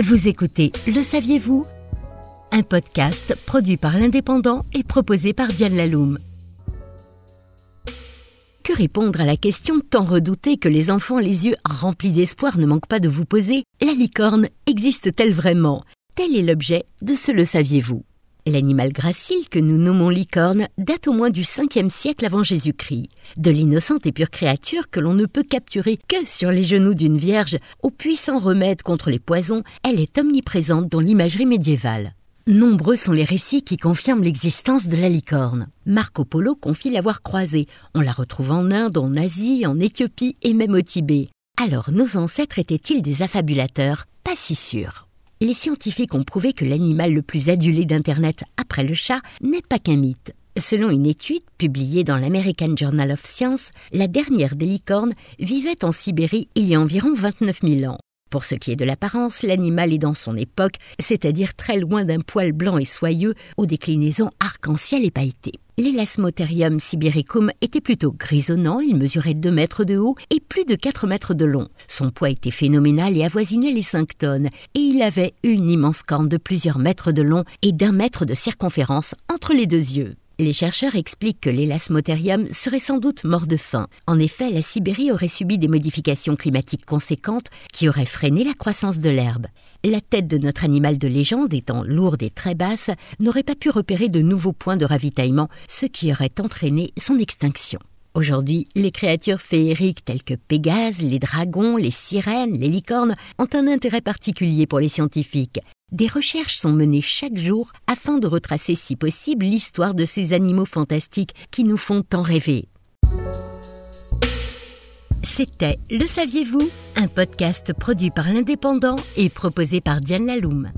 Vous écoutez Le saviez-vous? Un podcast produit par l'Indépendant et proposé par Diane Laloum. Que répondre à la question tant redoutée que les enfants les yeux remplis d'espoir ne manquent pas de vous poser? La licorne existe-t-elle vraiment? Tel est l'objet de ce Le saviez-vous L'animal gracile que nous nommons licorne date au moins du 5e siècle avant Jésus-Christ. De l'innocente et pure créature que l'on ne peut capturer que sur les genoux d'une vierge, au puissant remède contre les poisons, elle est omniprésente dans l'imagerie médiévale. Nombreux sont les récits qui confirment l'existence de la licorne. Marco Polo confie l'avoir croisée. On la retrouve en Inde, en Asie, en Éthiopie et même au Tibet. Alors nos ancêtres étaient-ils des affabulateurs? Pas si sûr les scientifiques ont prouvé que l'animal le plus adulé d'Internet après le chat n'est pas qu'un mythe. Selon une étude publiée dans l'American Journal of Science, la dernière des licornes vivait en Sibérie il y a environ 29 000 ans. Pour ce qui est de l'apparence, l'animal est dans son époque, c'est-à-dire très loin d'un poil blanc et soyeux aux déclinaisons arc-en-ciel et pailletées. L'Elasmotherium sibiricum était plutôt grisonnant, il mesurait 2 mètres de haut et plus de 4 mètres de long. Son poids était phénoménal et avoisinait les 5 tonnes, et il avait une immense corne de plusieurs mètres de long et d'un mètre de circonférence entre les deux yeux. Les chercheurs expliquent que l'élasmotherium serait sans doute mort de faim. En effet, la Sibérie aurait subi des modifications climatiques conséquentes qui auraient freiné la croissance de l'herbe. La tête de notre animal de légende étant lourde et très basse, n'aurait pas pu repérer de nouveaux points de ravitaillement, ce qui aurait entraîné son extinction. Aujourd'hui, les créatures féeriques telles que Pégase, les dragons, les sirènes, les licornes ont un intérêt particulier pour les scientifiques. Des recherches sont menées chaque jour afin de retracer si possible l'histoire de ces animaux fantastiques qui nous font tant rêver. C'était Le saviez-vous? Un podcast produit par l'Indépendant et proposé par Diane Laloum.